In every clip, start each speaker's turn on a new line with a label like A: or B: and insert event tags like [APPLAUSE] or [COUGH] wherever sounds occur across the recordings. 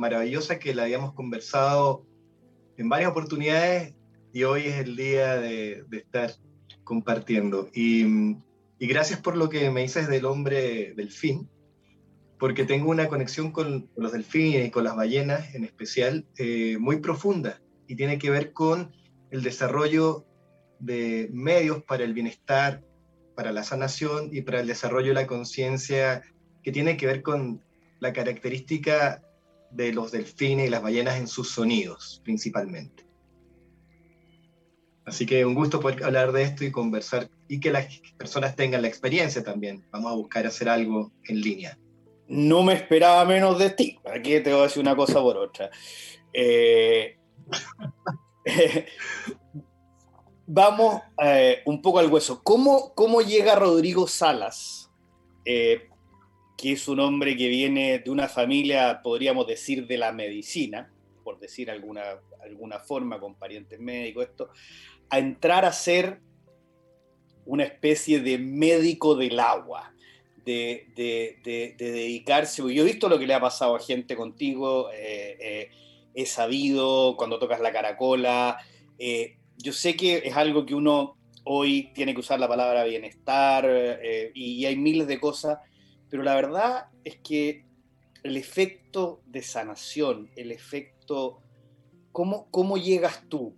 A: maravillosa que la habíamos conversado en varias oportunidades y hoy es el día de, estar compartiendo. Y, gracias por lo que me dices del hombre delfín, porque tengo una conexión con, los delfines y con las ballenas en especial eh, muy profunda y tiene que ver con el desarrollo de medios para el bienestar, para la sanación y para el desarrollo de la conciencia que tiene que ver con la característica de los delfines y las ballenas en sus sonidos, principalmente. Así que un gusto poder hablar de esto y conversar y que las personas tengan la experiencia también. Vamos a buscar hacer algo en línea.
B: No me esperaba menos de ti. Aquí te voy a decir una cosa por otra. Eh, [LAUGHS] vamos eh, un poco al hueso. ¿Cómo, cómo llega Rodrigo Salas eh, que es un hombre que viene de una familia, podríamos decir, de la medicina, por decir alguna, alguna forma, con parientes médicos, esto, a entrar a ser una especie de médico del agua, de, dedicarse. Yo he visto lo que le ha pasado a gente contigo, eh, eh, he sabido cuando tocas la caracola. Eh, yo sé que es algo que uno hoy tiene que usar la palabra bienestar y hay miles de cosas pero la verdad es que el efecto de sanación, el efecto, ¿cómo, cómo llegas tú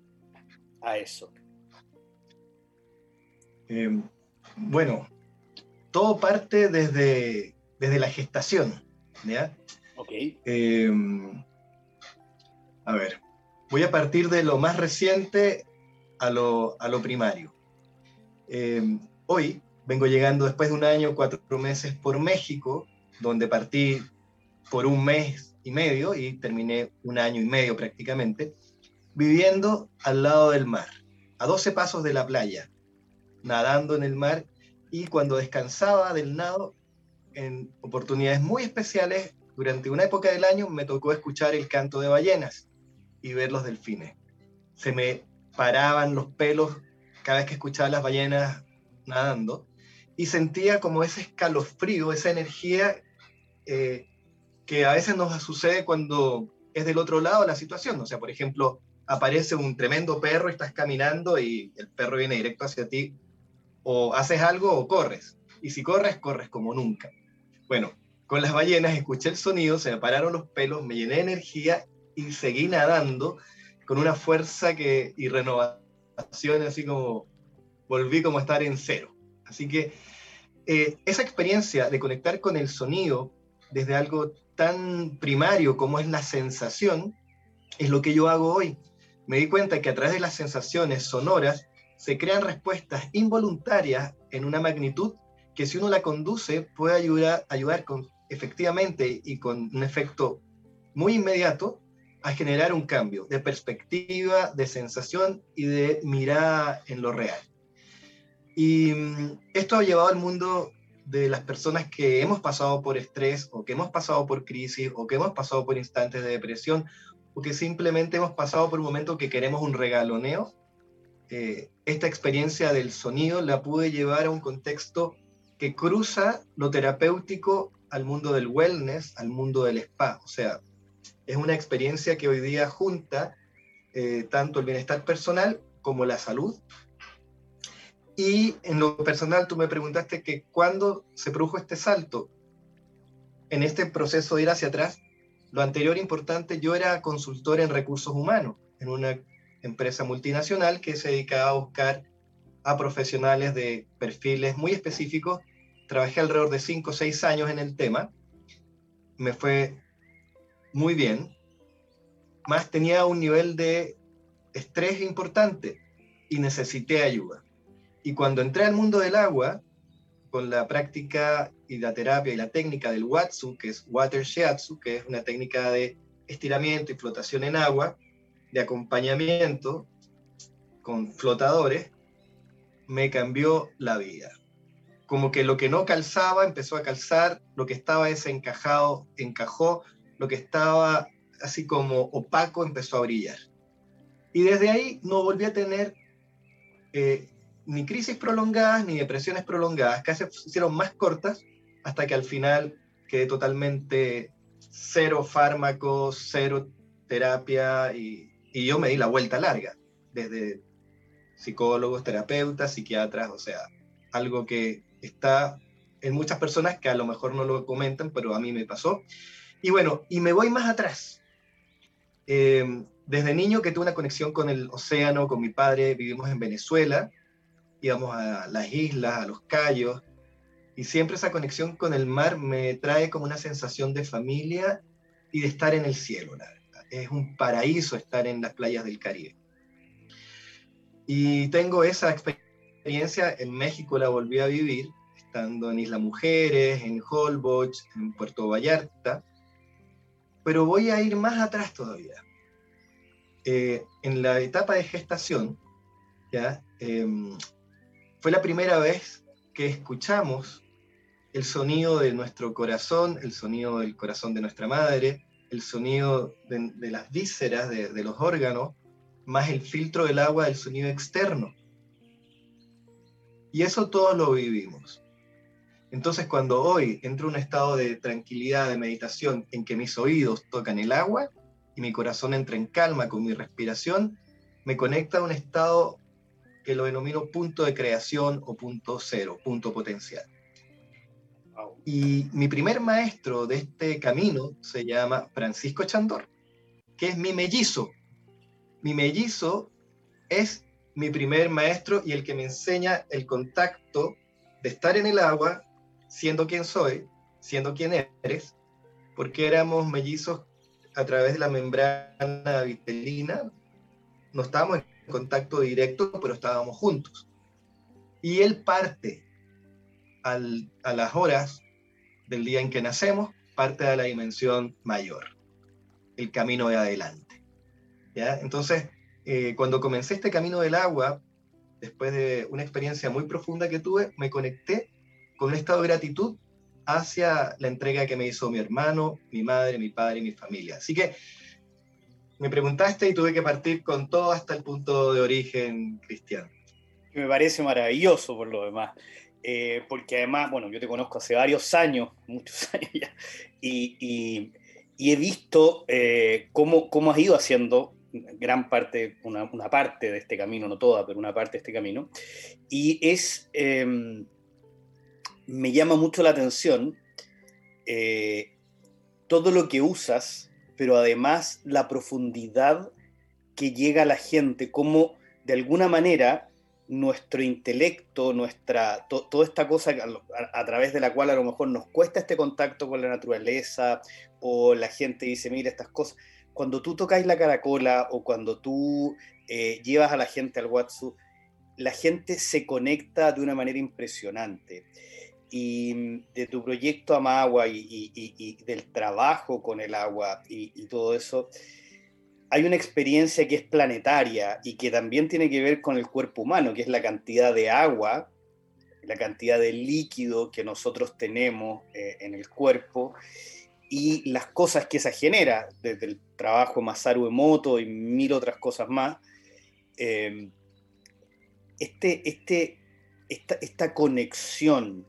B: a eso?
A: Em, bueno, todo parte desde, desde la gestación, ¿ya?
B: Ok.
A: Em, a ver, voy a partir de lo más reciente a lo, a lo primario. Em, hoy, vengo llegando después de un año, cuatro meses por México, donde partí por un mes y medio y terminé un año y medio prácticamente, viviendo al lado del mar, a 12 pasos de la playa, nadando en el mar y cuando descansaba del nado, en oportunidades muy especiales, durante una época del año me tocó escuchar el canto de ballenas y ver los delfines. Se me paraban los pelos cada vez que escuchaba las ballenas nadando y sentía como ese escalofrío, esa energía eh, que a veces nos sucede cuando es del otro lado la situación. O sea, por ejemplo, aparece un tremendo perro estás caminando y el perro viene directo hacia ti, o haces algo o corres. Y si corres, corres como nunca. Bueno, con las ballenas escuché el sonido, se me pararon los pelos, me llené de energía y seguí nadando con una fuerza que, y renovación, así como volví como a estar en cero. Así que eh, esa experiencia de conectar con el sonido desde algo tan primario como es la sensación, es lo que yo hago hoy. Me di cuenta que a través de las sensaciones sonoras se crean respuestas involuntarias en una magnitud que si uno la conduce puede ayudar, ayudar con, efectivamente y con un efecto muy inmediato a generar un cambio de perspectiva, de sensación y de mirada en lo real. Y mm, esto ha llevado al mundo de las personas que hemos pasado por estrés o que hemos pasado por crisis o que hemos pasado por instantes de depresión o que simplemente hemos pasado por un momento que queremos un regaloneo. Eh, esta experiencia del sonido la pude llevar a un contexto que cruza lo terapéutico al mundo del wellness, al mundo del spa. O sea, es una experiencia que hoy día junta eh, tanto el bienestar personal como la salud y en lo personal, tú me preguntaste que cuándo se produjo este salto. En este proceso de ir hacia atrás, lo anterior importante, yo era consultor en recursos humanos, en una empresa multinacional que se dedicaba a buscar a profesionales de perfiles muy específicos. Trabajé alrededor de 5 o 6 años en el tema. Me fue muy bien. Más tenía un nivel de estrés importante y necesité ayuda. Y cuando entré al mundo del agua, con la práctica y la terapia y la técnica del Watsu, que es Water Shiatsu, que es una técnica de estiramiento y flotación en agua, de acompañamiento con flotadores, me cambió la vida. Como que lo que no calzaba empezó a calzar, lo que estaba desencajado encajó, lo que estaba así como opaco empezó a brillar. Y desde ahí no volví a tener eh, ni crisis prolongadas ni depresiones prolongadas, casi se hicieron más cortas hasta que al final quedé totalmente cero fármacos, cero terapia, y, y yo me di la vuelta larga, desde psicólogos, terapeutas, psiquiatras, o sea, algo que está en muchas personas que a lo mejor no lo comentan, pero a mí me pasó. Y bueno, y me voy más atrás. Eh, desde niño que tuve una conexión con el océano, con mi padre, vivimos en Venezuela, íbamos a las islas, a los cayos, y siempre esa conexión con el mar me trae como una sensación de familia y de estar en el cielo. Es un paraíso estar en las playas del Caribe. Y tengo esa experiencia, en México la volví a vivir, estando en Isla Mujeres, en Holbox, en Puerto Vallarta, pero voy a ir más atrás todavía. Eh, en la etapa de gestación, ¿ya? Em, fue la primera vez que escuchamos el sonido de nuestro corazón, el sonido del corazón de nuestra madre, el sonido de, las vísceras, de, de, los órganos, más el filtro del agua del sonido externo. Y eso todos lo vivimos. Entonces cuando hoy entro en un estado de tranquilidad, de meditación, en que mis oídos tocan el agua y mi corazón entra en calma con mi respiración, me conecta a un estado que lo denomino punto de creación o punto cero, punto potencial. Y mi primer maestro de este camino se llama Francisco Chandor, que es mi mellizo. Mi mellizo es mi primer maestro y el que me enseña el contacto de estar en el agua, siendo quien soy, siendo quien eres, porque éramos mellizos a través de la membrana vitelina, no estábamos contacto directo, pero estábamos juntos. Y él parte a las horas del día en que nacemos, parte de la dimensión mayor, el camino de adelante. ¿ya? Entonces, eh, cuando comencé este camino del agua, después de una experiencia muy profunda que tuve, me conecté con un estado de gratitud hacia la entrega que me hizo mi hermano, mi madre, mi padre y mi familia. Así que me preguntaste y tuve que partir con todo hasta el punto de origen cristiano.
B: Me parece maravilloso por lo demás, eh, porque además, bueno, yo te conozco hace varios años, [LAUGHS] muchos años ya, y, he visto eh, cómo, cómo has ido haciendo gran parte, una, parte de este camino, no toda, pero una parte de este camino, y es, em, me llama mucho la atención eh, todo lo que usas pero además la profundidad que llega a la gente, como de alguna manera nuestro intelecto, nuestra, toda esta cosa a, través de la cual a lo mejor nos cuesta este contacto con la naturaleza, o la gente dice, mira estas cosas, cuando tú tocáis la caracola o cuando tú eh, llevas a la gente al WhatsApp, la gente se conecta de una manera impresionante y mm, de tu proyecto Amagua y, y, del trabajo con el agua y, todo eso, hay una experiencia que es planetaria y que también tiene que ver con el cuerpo humano, que es la cantidad de agua, la cantidad de líquido que nosotros tenemos eh, en el cuerpo y las cosas que esa genera, desde el trabajo Masaru Emoto y mil otras cosas más. Eh, este, este, esta conexión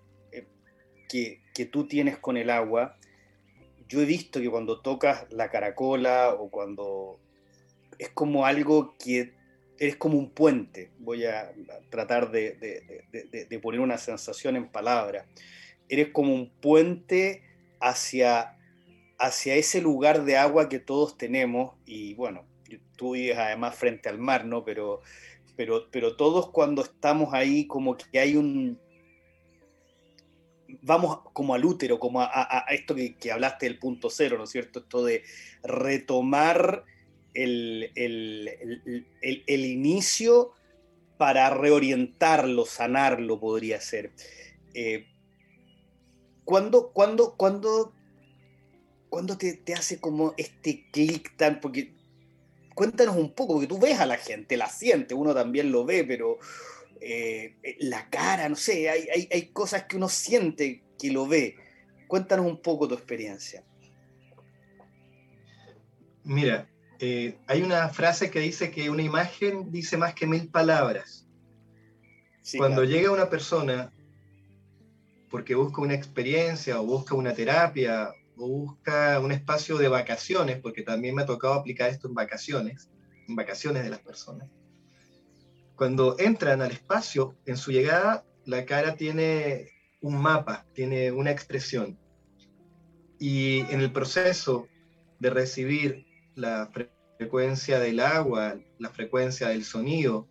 B: que, tú tienes con el agua, yo he visto que cuando tocas la caracola o cuando es como algo que eres como un puente, voy a tratar de, poner una sensación en palabras, eres como un puente hacia, hacia ese lugar de agua que todos tenemos y bueno, tú vives además frente al mar, ¿no? Pero, pero, pero todos cuando estamos ahí como que hay un, vamos como al útero, como a, esto que, hablaste del punto cero, ¿no es cierto? Esto de retomar el, inicio para reorientarlo, sanarlo, podría ser. Eh, ¿Cuándo, cuando, cuando te, te, hace como este clic tan? Porque cuéntanos un poco, porque tú ves a la gente, la siente, uno también lo ve, pero eh, eh, la cara, no sé, hay, cosas que uno siente que lo ve. Cuéntanos un poco tu experiencia.
A: Mira, eh, hay una frase que dice que una imagen dice más que mil palabras. Cuando llega una persona porque busca una experiencia o busca una terapia o busca un espacio de vacaciones, porque también me ha tocado aplicar esto en vacaciones, en vacaciones de las personas, cuando entran al espacio, en su llegada, la cara tiene un mapa, tiene una expresión. Y en el proceso de recibir la frecuencia del agua, la frecuencia del sonido,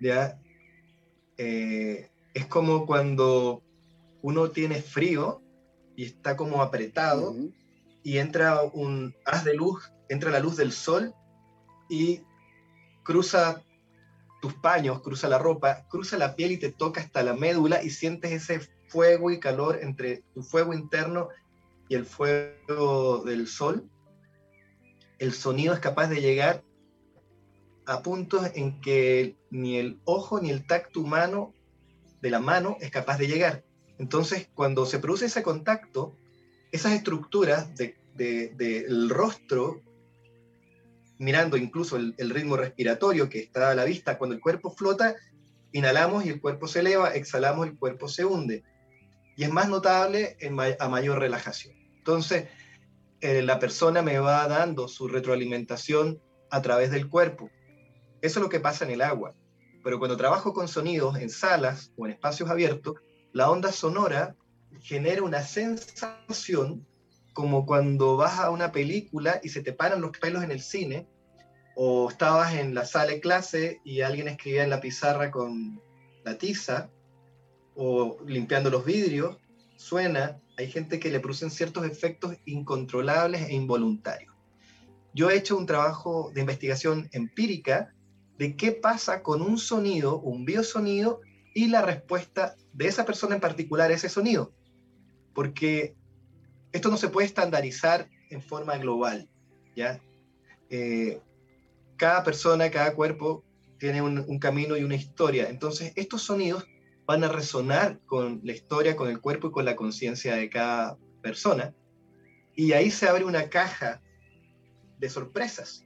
A: ¿ya? Eh, es como cuando uno tiene frío y está como apretado y entra un haz de luz, entra la luz del sol y cruza tus paños, cruza la ropa, cruza la piel y te toca hasta la médula y sientes ese fuego y calor entre tu fuego interno y el fuego del sol. El sonido es capaz de llegar a puntos en que ni el ojo ni el tacto humano de la mano es capaz de llegar. Entonces, cuando se produce ese contacto, esas estructuras del de, rostro, mirando incluso el, ritmo respiratorio que está a la vista, cuando el cuerpo flota, inhalamos y el cuerpo se eleva, exhalamos y el cuerpo se hunde. Y es más notable a mayor relajación. Entonces, eh, la persona me va dando su retroalimentación a través del cuerpo. Eso es lo que pasa en el agua. Pero cuando trabajo con sonidos en salas o en espacios abiertos, la onda sonora genera una sensación como cuando vas a una película y se te paran los pelos en el cine, o estabas en la sala de clase y alguien escribía en la pizarra con la tiza, o limpiando los vidrios, suena, hay gente que le producen ciertos efectos incontrolables e involuntarios. Yo he hecho un trabajo de investigación empírica de qué pasa con un sonido, un biosonido, y la respuesta de esa persona en particular a ese sonido. Porque esto no se puede estandarizar en forma global, ¿ya? Eh, cada persona, cada cuerpo tiene un, un, camino y una historia. Entonces, estos sonidos van a resonar con la historia, con el cuerpo y con la conciencia de cada persona. Y ahí se abre una caja de sorpresas.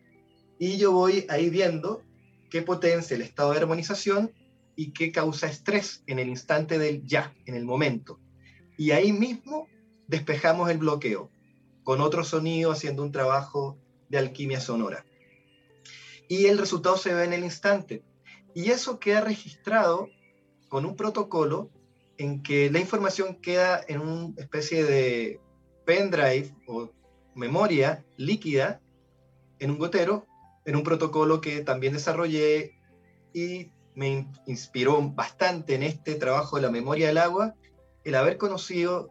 A: Y yo voy ahí viendo qué potencia el estado de armonización y qué causa estrés en el instante del ya, en el momento. Y ahí mismo despejamos el bloqueo con otro sonido haciendo un trabajo de alquimia sonora. Y el resultado se ve en el instante. Y eso queda registrado con un protocolo en que la información queda en una especie de pendrive o memoria líquida en un gotero en un protocolo que también desarrollé y me inspiró bastante en este trabajo de la memoria del agua, el haber conocido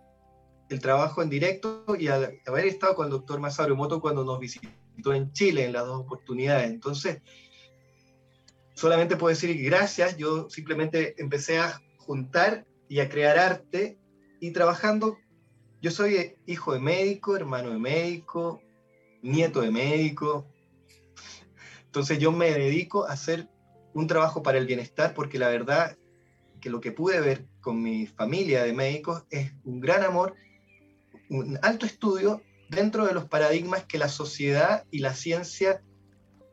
A: el trabajo en directo y haber estado con el doctor Masaru Moto cuando nos visitó en Chile en las dos oportunidades. Entonces, solamente puedo decir gracias, yo simplemente empecé a juntar y a crear arte y trabajando. Yo soy hijo de médico, hermano de médico, nieto de médico, entonces yo me dedico a hacer un trabajo para el bienestar porque la verdad que lo que pude ver con mi familia de médicos es un gran amor, un alto estudio dentro de los paradigmas que la sociedad y la ciencia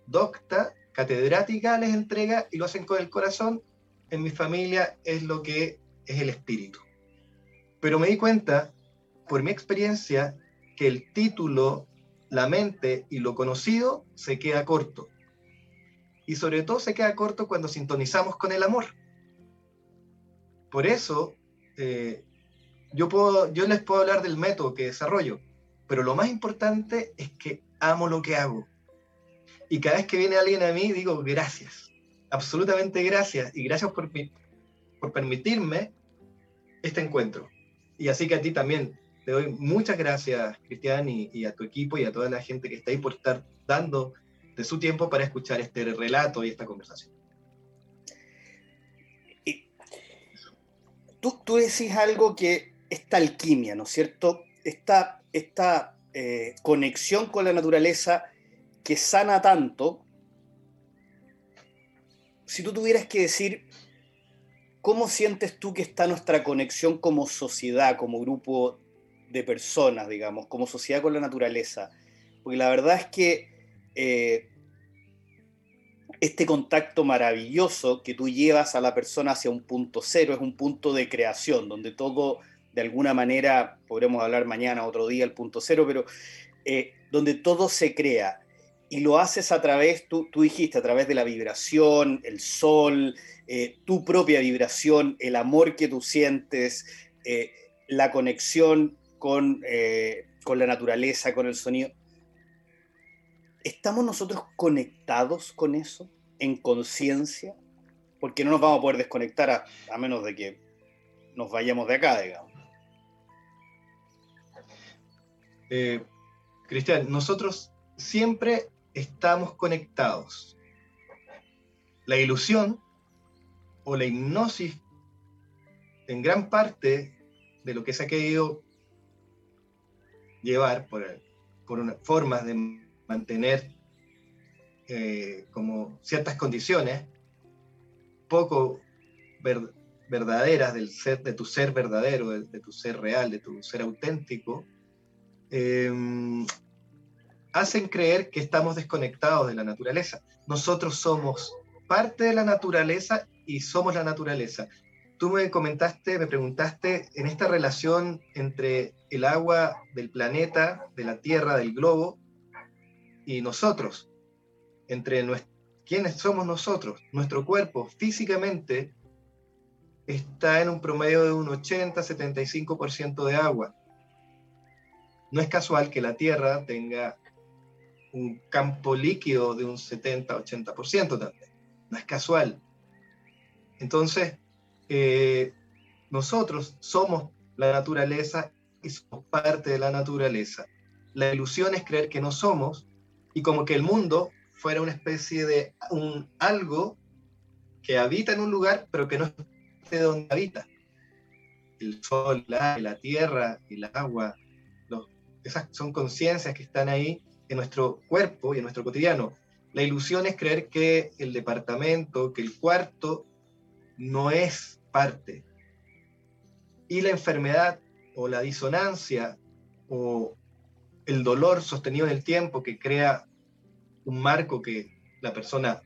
A: docta, catedrática les entrega y lo hacen con el corazón. En mi familia es lo que es el espíritu. Pero me di cuenta, por mi experiencia, que el título, la mente y lo conocido se queda corto y sobre todo se queda corto cuando sintonizamos con el amor. Por eso, eh, yo, puedo, yo les puedo hablar del método que desarrollo, pero lo más importante es que amo lo que hago. Y cada vez que viene alguien a mí, digo gracias, absolutamente gracias, y gracias por, por permitirme este encuentro. Y así que a ti también te doy muchas gracias, Cristian, y, a tu equipo y a toda la gente que está ahí por estar dando de su tiempo para escuchar este relato y esta conversación.
B: tú, tú decís algo que esta alquimia, ¿no es cierto? Esta, esta eh, conexión con la naturaleza que sana tanto, si tú tuvieras que decir, ¿cómo sientes tú que está nuestra conexión como sociedad, como grupo de personas, digamos, como sociedad con la naturaleza? Porque la verdad es que eh, este contacto maravilloso que tú llevas a la persona hacia un punto cero, es un punto de creación, donde todo, de alguna manera, podremos hablar mañana, otro día, el punto cero, pero eh, donde todo se crea y lo haces a través, tú, tú dijiste, a través de la vibración, el sol, eh, tu propia vibración, el amor que tú sientes, eh, la conexión con, con la naturaleza, con el sonido. ¿Estamos nosotros conectados con eso en conciencia? Porque no nos vamos a poder desconectar a, a menos de que nos vayamos de acá, digamos.
A: Eh, Cristian, nosotros siempre estamos conectados. La ilusión o la hipnosis, en gran parte de lo que se ha querido llevar por, por formas de mantener eh, como ciertas condiciones poco verdaderas del ser, de tu ser verdadero, de, tu ser real, de tu ser auténtico, Em, hacen creer que estamos desconectados de la naturaleza. Nosotros somos parte de la naturaleza y somos la naturaleza. Tú me comentaste, me preguntaste en esta relación entre el agua del planeta, de la Tierra, del globo, y nosotros, entre quiénes somos nosotros. Nuestro cuerpo físicamente está en un promedio de un 80-75% de agua no es casual que la Tierra tenga un campo líquido de un 70-80% también. No es casual. Entonces, eh, nosotros somos la naturaleza y somos parte de la naturaleza. La ilusión es creer que no somos y como que el mundo fuera una especie de un algo que habita en un lugar, pero que no es de donde habita. El sol, la, la tierra, el agua, esas son conciencias que están ahí en nuestro cuerpo y en nuestro cotidiano. La ilusión es creer que el departamento, que el cuarto no es parte. Y la enfermedad o la disonancia o el dolor sostenido en el tiempo que crea un marco que la persona,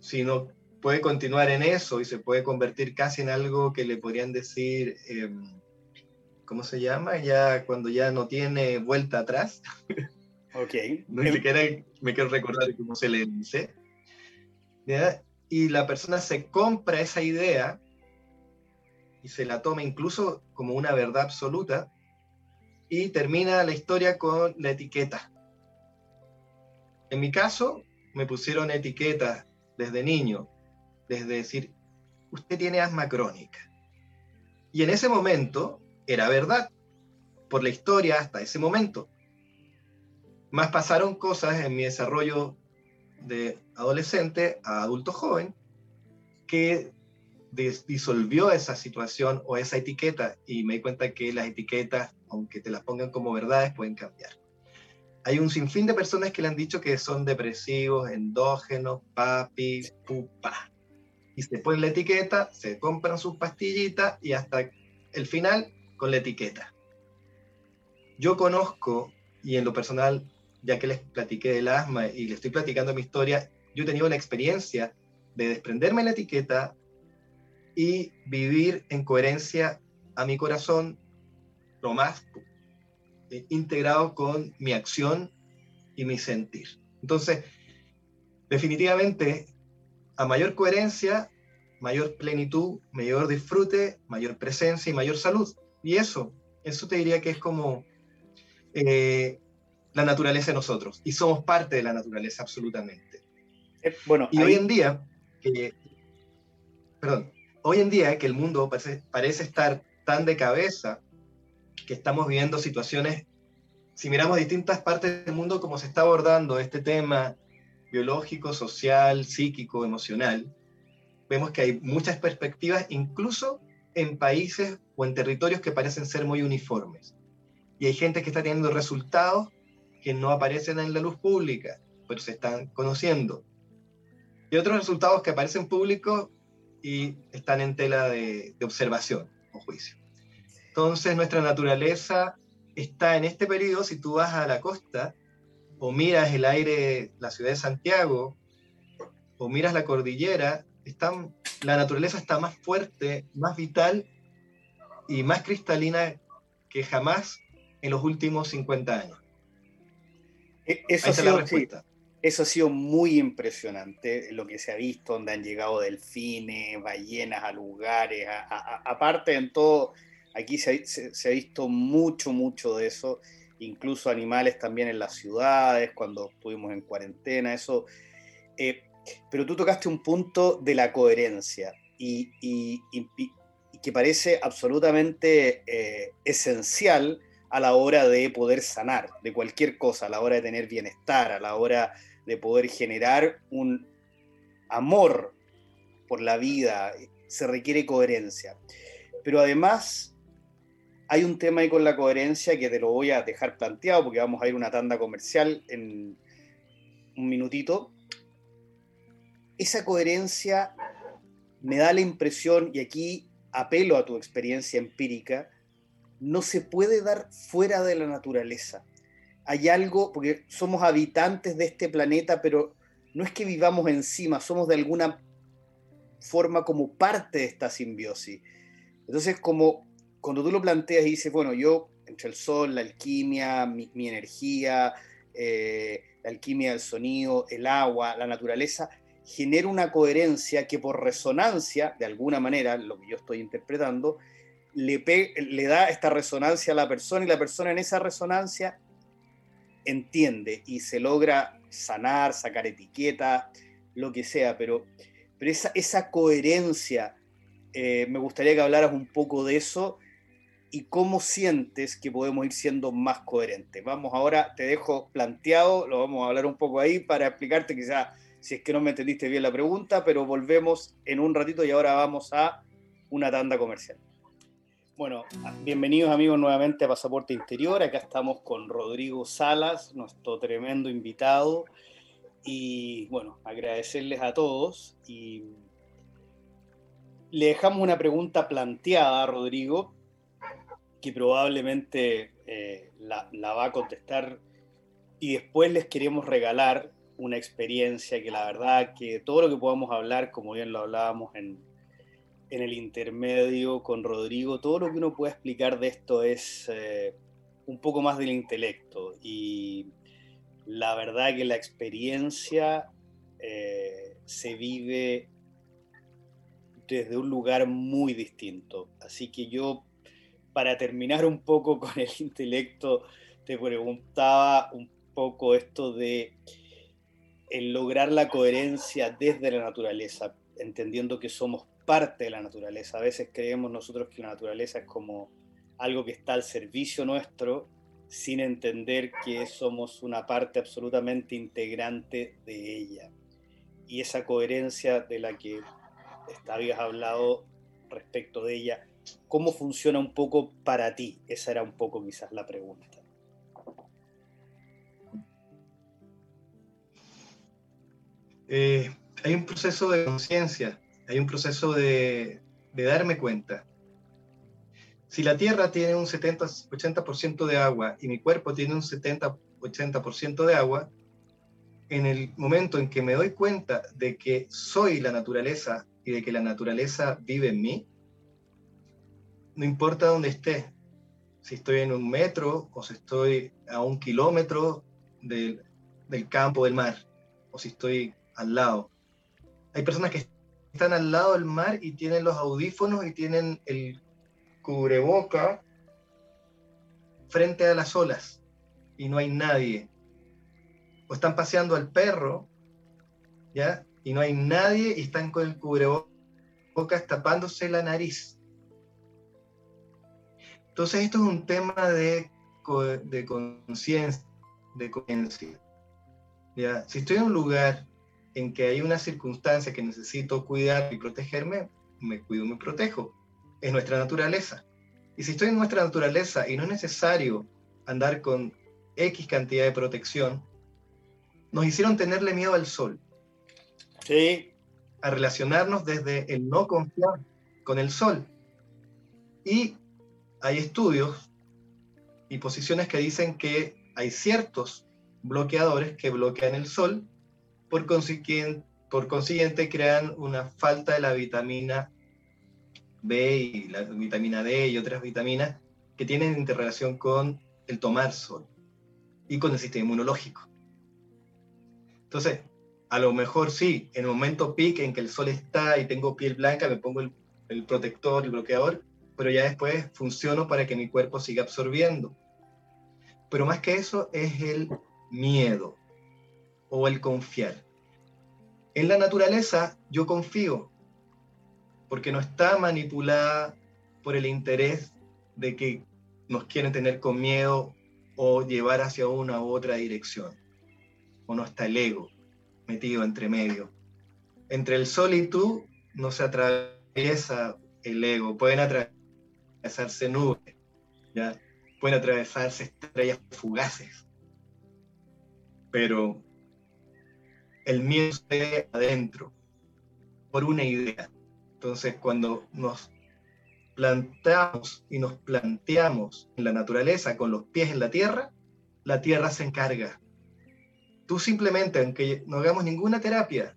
A: si no puede continuar en eso y se puede convertir casi en algo que le podrían decir... Em, ¿cómo se llama? Ya cuando ya no tiene vuelta atrás. [LAUGHS]
B: Ok.
A: no ni siquiera me quiero recordar cómo se le dice. Y la persona se compra esa idea y se la toma incluso como una verdad absoluta y termina la historia con la etiqueta. En mi caso, me pusieron etiquetas desde niño, desde decir, usted tiene asma crónica. Y en ese momento era verdad, por la historia hasta ese momento. Más pasaron cosas en mi desarrollo de adolescente a adulto joven que disolvió esa situación o esa etiqueta y me di cuenta que las etiquetas, aunque te las pongan como verdades, pueden cambiar. Hay un sinfín de personas que le han dicho que son depresivos, endógenos, papi, pupa. Y se ponen la etiqueta, se compran sus pastillitas y hasta el final con la etiqueta. Yo conozco, y en lo personal, ya que les platiqué del asma y les estoy platicando mi historia, yo he tenido la experiencia de desprenderme la etiqueta y vivir en coherencia a mi corazón lo más eh, integrado con mi acción y mi sentir. Entonces, definitivamente, a mayor coherencia, mayor plenitud, mayor disfrute, mayor presencia y mayor salud. Y eso, eso te diría que es como eh, la naturaleza de nosotros. Y somos parte de la naturaleza, absolutamente. Eh, bueno, y hoy en día, perdón, hoy en día que el mundo parece, parece estar tan de cabeza que estamos viviendo situaciones, si miramos distintas partes del mundo, como se está abordando este tema biológico, social, psíquico, emocional, vemos que hay muchas perspectivas, incluso en países o en territorios que parecen ser muy uniformes. Y hay gente que está teniendo resultados que no aparecen en la luz pública, pero se están conociendo. Y otros resultados que aparecen públicos y están en tela de, de observación o juicio. Entonces nuestra naturaleza está en este periodo, si tú vas a la costa o miras el aire, la ciudad de Santiago, o miras la cordillera, están, la naturaleza está más fuerte, más vital y más cristalina que jamás en los últimos 50 años.
B: E, eso, ha sido, eso ha sido muy impresionante, lo que se ha visto, donde han llegado delfines, ballenas a lugares, aparte en todo, aquí se ha, visto mucho, mucho de eso, incluso animales también en las ciudades, cuando estuvimos en cuarentena, eso. Eh, pero tú tocaste un punto de la coherencia y, que parece absolutamente eh, esencial a la hora de poder sanar de cualquier cosa, a la hora de tener bienestar, a la hora de poder generar un amor por la vida, se requiere coherencia. Pero además hay un tema ahí con la coherencia que te lo voy a dejar planteado porque vamos a ir una tanda comercial en un minutito. Esa coherencia me da la impresión, y aquí apelo a tu experiencia empírica, no se puede dar fuera de la naturaleza. Hay algo, porque somos habitantes de este planeta, pero no es que vivamos encima, somos de alguna forma como parte de esta simbiosis. Entonces, como cuando tú lo planteas y dices, bueno, yo, entre el sol, la alquimia, mi, energía, eh, la alquimia del sonido, el agua, la naturaleza, genera una coherencia que por resonancia, de alguna manera, lo que yo estoy interpretando, le, le da esta resonancia a la persona y la persona en esa resonancia entiende y se logra sanar, sacar etiquetas, lo que sea, pero, pero esa, esa coherencia, eh, me gustaría que hablaras un poco de eso y cómo sientes que podemos ir siendo más coherentes. Vamos ahora, te dejo planteado, lo vamos a hablar un poco ahí para explicarte quizás si es que no me entendiste bien la pregunta, pero volvemos en un ratito y ahora vamos a una tanda comercial. Bueno, bienvenidos amigos nuevamente a Pasaporte Interior. Acá estamos con Rodrigo Salas, nuestro tremendo invitado. Y bueno, agradecerles a todos. Y le dejamos una pregunta planteada a Rodrigo, que probablemente eh, la, la va a contestar. Y después les queremos regalar una experiencia que la verdad que todo lo que podamos hablar, como bien lo hablábamos en, en el intermedio con Rodrigo, todo lo que uno puede explicar de esto es eh, un poco más del intelecto y la verdad que la experiencia eh, se vive desde un lugar muy distinto. Así que yo, para terminar un poco con el [LAUGHS] intelecto, te preguntaba un poco esto de el lograr la coherencia desde la naturaleza, entendiendo que somos parte de la naturaleza. A veces creemos nosotros que la naturaleza es como algo que está al servicio nuestro sin entender que somos una parte absolutamente integrante de ella. Y esa coherencia de la que habías hablado respecto de ella, ¿cómo funciona un poco para ti? Esa era un poco quizás la pregunta.
A: Eh, hay un proceso de conciencia hay un proceso de, darme cuenta. Si la Tierra tiene un 70-80% de agua y mi cuerpo tiene un 70-80% de agua, en el momento en que me doy cuenta de que soy la naturaleza y de que la naturaleza vive en mí, no importa dónde esté, si estoy en un metro o si estoy a un kilómetro del, del campo del mar o si estoy al lado. Hay personas que están al lado del mar y tienen los audífonos y tienen el cubreboca frente a las olas y no hay nadie. O están paseando al perro, ¿ya? Y no hay nadie y están con el cubrebocas tapándose la nariz. Entonces esto es un tema de, de conciencia, de conciencia. Si estoy en un lugar en que hay una circunstancia que necesito cuidar y protegerme, me cuido, me protejo. Es nuestra naturaleza. Y si estoy en nuestra naturaleza y no es necesario andar con X cantidad de protección, nos hicieron tenerle miedo al sol.
B: Sí.
A: A relacionarnos desde el no confiar con el sol. Y hay estudios y posiciones que dicen que hay ciertos bloqueadores que bloquean el sol por consiguiente, crean una falta de la vitamina B y la vitamina D y otras vitaminas que tienen interrelación con el tomar sol y con el sistema inmunológico. Entonces, a lo mejor sí, en el momento pique en que el sol está y tengo piel blanca, me pongo el, el protector, el bloqueador, pero ya después funciono para que mi cuerpo siga absorbiendo. Pero más que eso es el miedo o el confiar. En la naturaleza yo confío, porque no está manipulada por el interés de que nos quieren tener con miedo o llevar hacia una u otra dirección. O no está el ego metido entre medio. Entre el sol y tú no se atraviesa el ego, pueden atravesarse nubes, ¿ya? pueden atravesarse estrellas fugaces, pero el miedo se adentro por una idea. Entonces, cuando nos plantamos y nos planteamos en la naturaleza con los pies en la tierra, la tierra se encarga. Tú simplemente, aunque no hagamos ninguna terapia,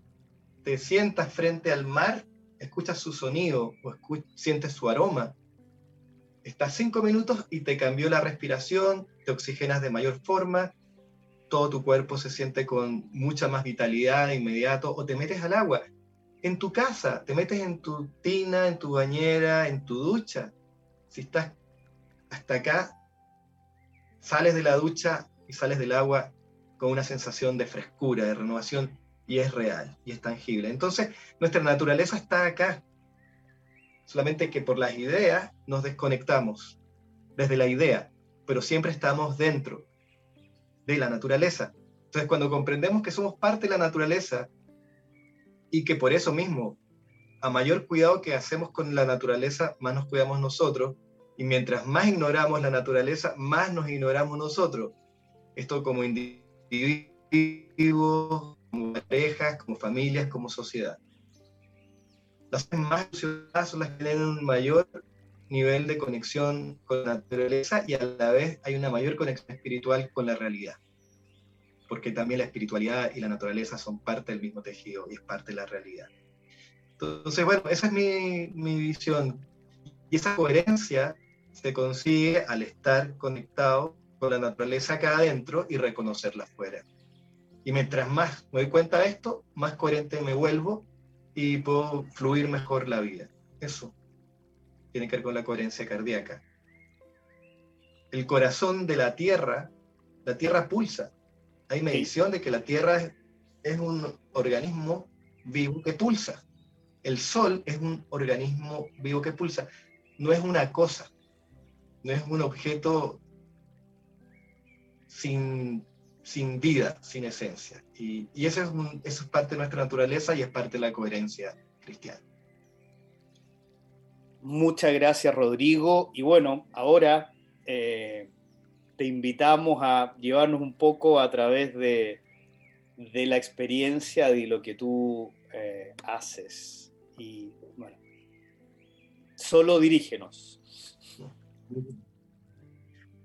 A: te sientas frente al mar, escuchas su sonido o sientes su aroma, estás cinco minutos y te cambió la respiración, te oxigenas de mayor forma, todo tu cuerpo se siente con mucha más vitalidad de inmediato, o te metes al agua. En tu casa, te metes en tu tina, en tu bañera, en tu ducha. Si estás hasta acá, sales de la ducha y sales del agua con una sensación de frescura, de renovación, y es real, y es tangible. Entonces, nuestra naturaleza está acá, solamente que por las ideas nos desconectamos desde la idea, pero siempre estamos dentro de la naturaleza. Entonces, cuando comprendemos que somos parte de la naturaleza y que por eso mismo, a mayor cuidado que hacemos con la naturaleza, más nos cuidamos nosotros, y mientras más ignoramos la naturaleza, más nos ignoramos nosotros. Esto como individuos, como parejas, como familias, como sociedad. Las más sociedades son las que tienen mayor nivel de conexión con la naturaleza y a la vez hay una mayor conexión espiritual con la realidad. Porque también la espiritualidad y la naturaleza son parte del mismo tejido y es parte de la realidad. Entonces, bueno, esa es mi, mi visión. Y esa coherencia se consigue al estar conectado con la naturaleza acá adentro y reconocerla afuera. Y mientras más me doy cuenta de esto, más coherente me vuelvo y puedo fluir mejor la vida. Eso tiene que ver con la coherencia cardíaca. El corazón de la Tierra, la Tierra pulsa. Hay medición de que la Tierra es, un organismo vivo que pulsa. El Sol es un organismo vivo que pulsa. No es una cosa, no es un objeto sin, sin vida, sin esencia. Y, eso, es eso es parte de nuestra naturaleza y es parte de la coherencia cristiana.
B: Muchas gracias, Rodrigo. Y bueno, ahora eh, te invitamos a llevarnos un poco a través de, la experiencia de lo que tú eh, haces. Y bueno, solo dirígenos.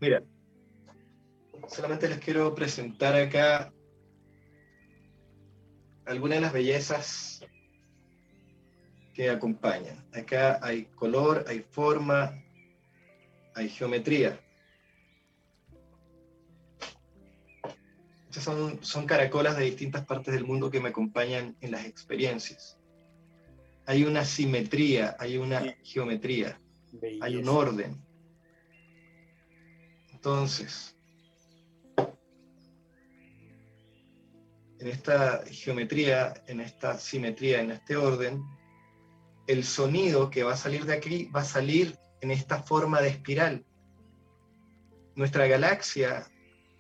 A: Mira, solamente les quiero presentar acá algunas de las bellezas que acompañan. Acá hay color, hay forma, hay geometría. Estas son, son caracolas de distintas partes del mundo que me acompañan en las experiencias. Hay una simetría, hay una geometría, hay un orden. Entonces, en esta geometría, en esta simetría, en este orden, el sonido que va a salir de aquí va a salir en esta forma de espiral. Nuestra galaxia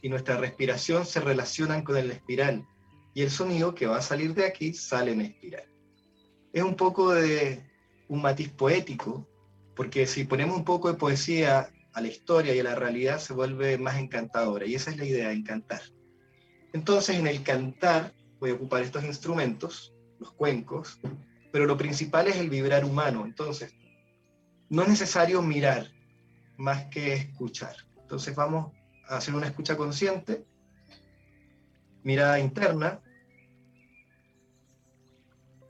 A: y nuestra respiración se relacionan con el espiral y el sonido que va a salir de aquí sale en espiral. Es un poco de un matiz poético, porque si ponemos un poco de poesía a la historia y a la realidad se vuelve más encantadora y esa es la idea, encantar. Entonces en el cantar voy a ocupar estos instrumentos, los cuencos, pero lo principal es el vibrar humano. Entonces, no es necesario mirar más que escuchar. Entonces vamos a hacer una escucha consciente, mirada interna,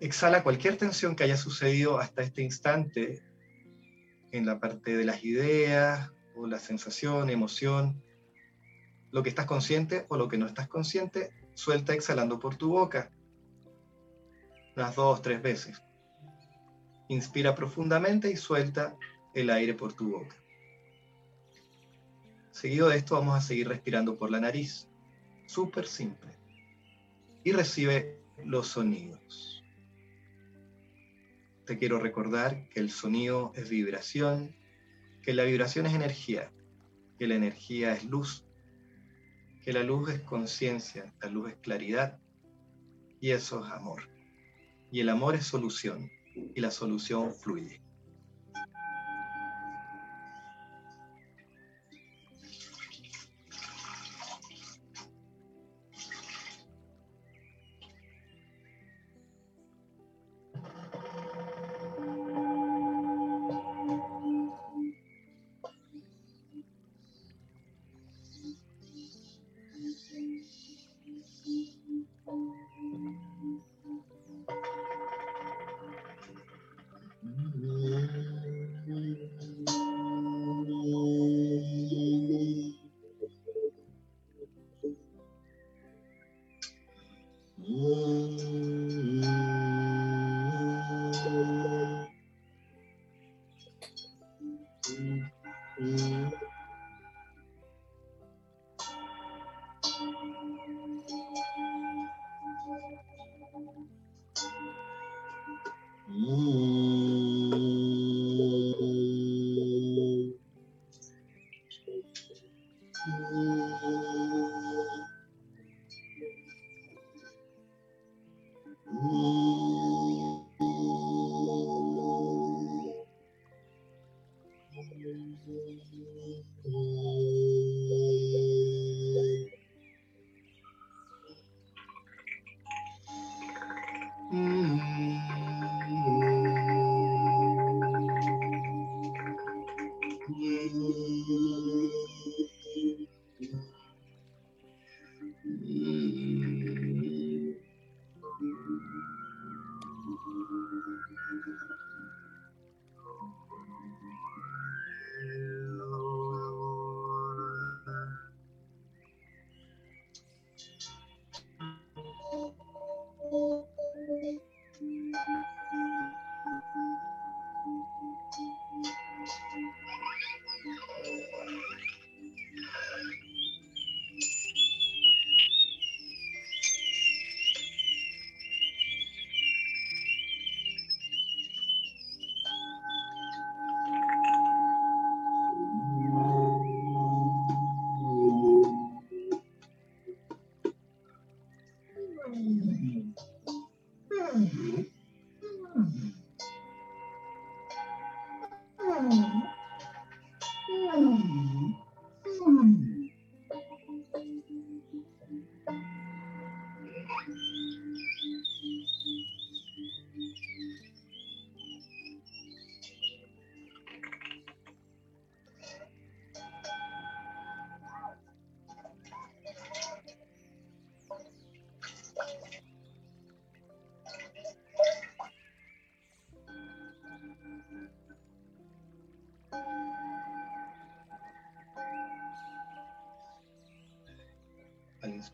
A: exhala cualquier tensión que haya sucedido hasta este instante en la parte de las ideas o la sensación, emoción, lo que estás consciente o lo que no estás consciente, suelta exhalando por tu boca. Unas dos, tres veces. Inspira profundamente y suelta el aire por tu boca. Seguido de esto vamos a seguir respirando por la nariz. Súper simple. Y recibe los sonidos. Te quiero recordar que el sonido es vibración, que la vibración es energía, que la energía es luz, que la luz es conciencia, la luz es claridad y eso es amor. Y el amor es solución y la solución fluye.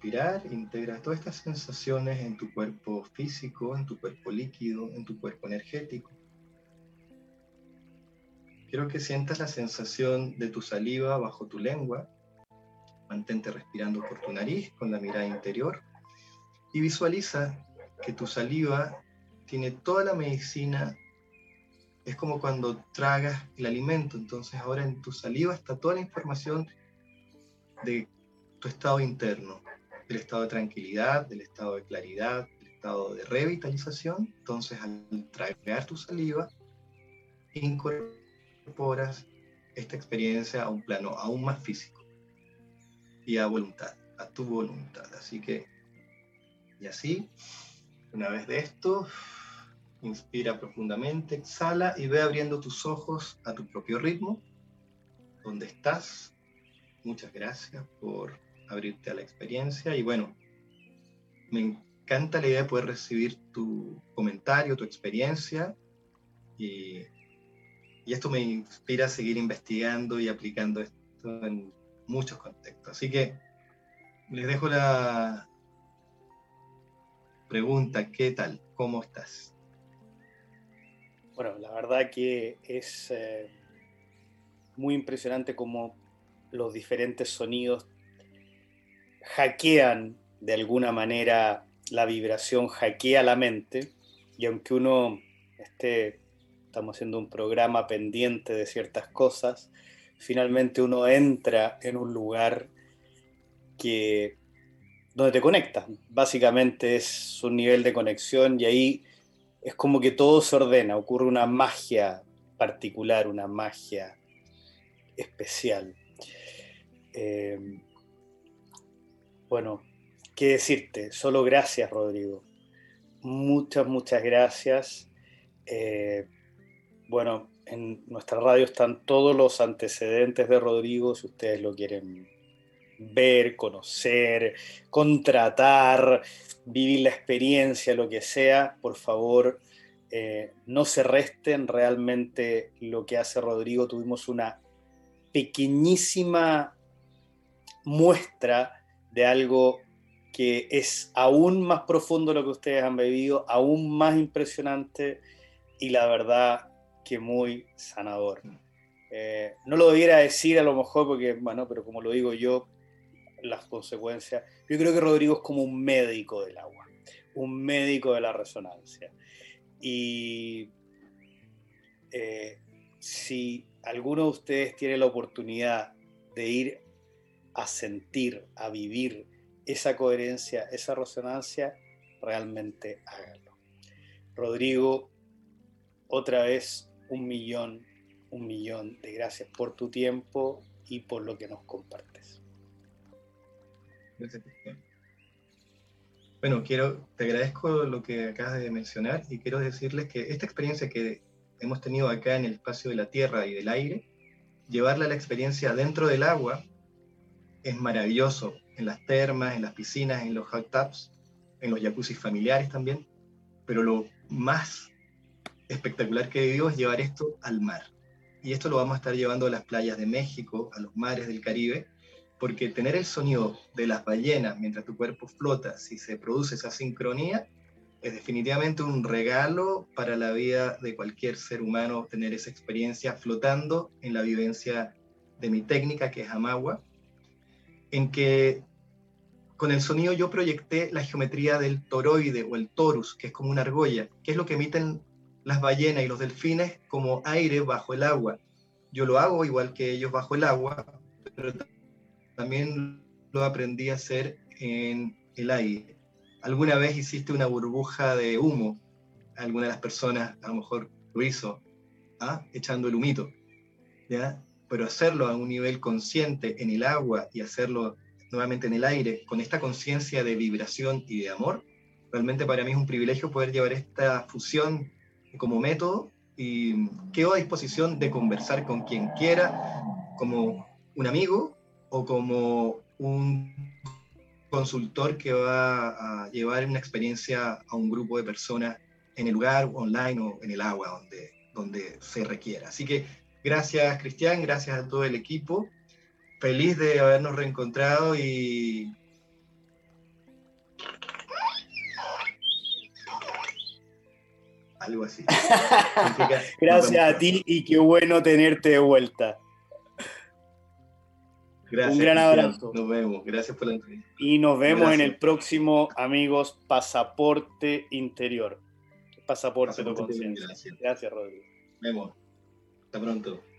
A: Inspirar, integras todas estas sensaciones en tu cuerpo físico, en tu cuerpo líquido, en tu cuerpo energético. Quiero que sientas la sensación de tu saliva bajo tu lengua. Mantente respirando por tu nariz con la mirada interior y visualiza que tu saliva tiene toda la medicina. Es como cuando tragas el alimento, entonces ahora en tu saliva está toda la información de tu estado interno, del estado de tranquilidad, del estado de claridad, del estado de revitalización. Entonces, al tragar tu saliva, incorporas esta experiencia a un plano aún más físico y a voluntad, a tu voluntad. Así que, y así, una vez de esto, inspira profundamente, exhala y ve abriendo tus ojos a tu propio ritmo, donde estás. Muchas gracias por abrirte a la experiencia y bueno, me encanta la idea de poder recibir tu comentario, tu experiencia y, y esto me inspira a seguir investigando y aplicando esto en muchos contextos. Así que les dejo la pregunta, ¿qué tal? ¿Cómo estás?
B: Bueno, la verdad que es eh, muy impresionante cómo los diferentes sonidos hackean de alguna manera la vibración, hackea la mente, y aunque uno esté, estamos haciendo un programa pendiente de ciertas cosas, finalmente uno entra en un lugar que donde te conectas. Básicamente es un nivel de conexión y ahí es como que todo se ordena, ocurre una magia particular, una magia especial. Eh, bueno, ¿qué decirte? Solo gracias, Rodrigo. Muchas, muchas gracias. Eh, bueno, en nuestra radio están todos los antecedentes de Rodrigo, si ustedes lo quieren ver, conocer, contratar, vivir la experiencia, lo que sea, por favor, eh, no se resten realmente lo que hace Rodrigo. Tuvimos una pequeñísima muestra de algo que es aún más profundo lo que ustedes han vivido, aún más impresionante y la verdad que muy sanador. Eh, no lo debiera decir a lo mejor porque, bueno, pero como lo digo yo, las consecuencias, yo creo que Rodrigo es como un médico del agua, un médico de la resonancia. Y eh, si alguno de ustedes tiene la oportunidad de ir a sentir, a vivir esa coherencia, esa resonancia, realmente háganlo. Rodrigo, otra vez un millón, un millón de gracias por tu tiempo y por lo que nos compartes.
A: Bueno, quiero, te agradezco lo que acabas de mencionar y quiero decirles que esta experiencia que hemos tenido acá en el espacio de la tierra y del aire, llevarla a la experiencia dentro del agua es maravilloso, en las termas, en las piscinas, en los hot tubs, en los jacuzzi familiares también, pero lo más espectacular que vivido es llevar esto al mar. Y esto lo vamos a estar llevando a las playas de México, a los mares del Caribe, porque tener el sonido de las ballenas mientras tu cuerpo flota, si se produce esa sincronía, es definitivamente un regalo para la vida de cualquier ser humano tener esa experiencia flotando en la vivencia de mi técnica, que es Amagua, en que con el sonido yo proyecté la geometría del toroide o el torus, que es como una argolla, que es lo que emiten las ballenas y los delfines como aire bajo el agua. Yo lo hago igual que ellos bajo el agua, pero también lo aprendí a hacer en el aire. Alguna vez hiciste una burbuja de humo, alguna de las personas a lo mejor lo hizo, ¿ah? echando el humito, ¿ya? Pero hacerlo a un nivel consciente en el agua y hacerlo nuevamente en el aire, con esta conciencia de vibración y de amor, realmente para mí es un privilegio poder llevar esta fusión como método y quedo a disposición de conversar con quien quiera, como un amigo o como un consultor que va a llevar una experiencia a un grupo de personas en el lugar online o en el agua donde, donde se requiera. Así que gracias Cristian, gracias a todo el equipo. Feliz de habernos reencontrado y algo así. [LAUGHS]
B: Gracias a ti y qué bueno tenerte de vuelta.
A: Gracias, Un gran abrazo. Nos vemos. Gracias por la entrevista.
B: Y nos vemos en el próximo, amigos, Pasaporte Interior. Pasaporte, de conciencia. Gracias. gracias, Rodrigo.
A: Vemos. Hasta pronto.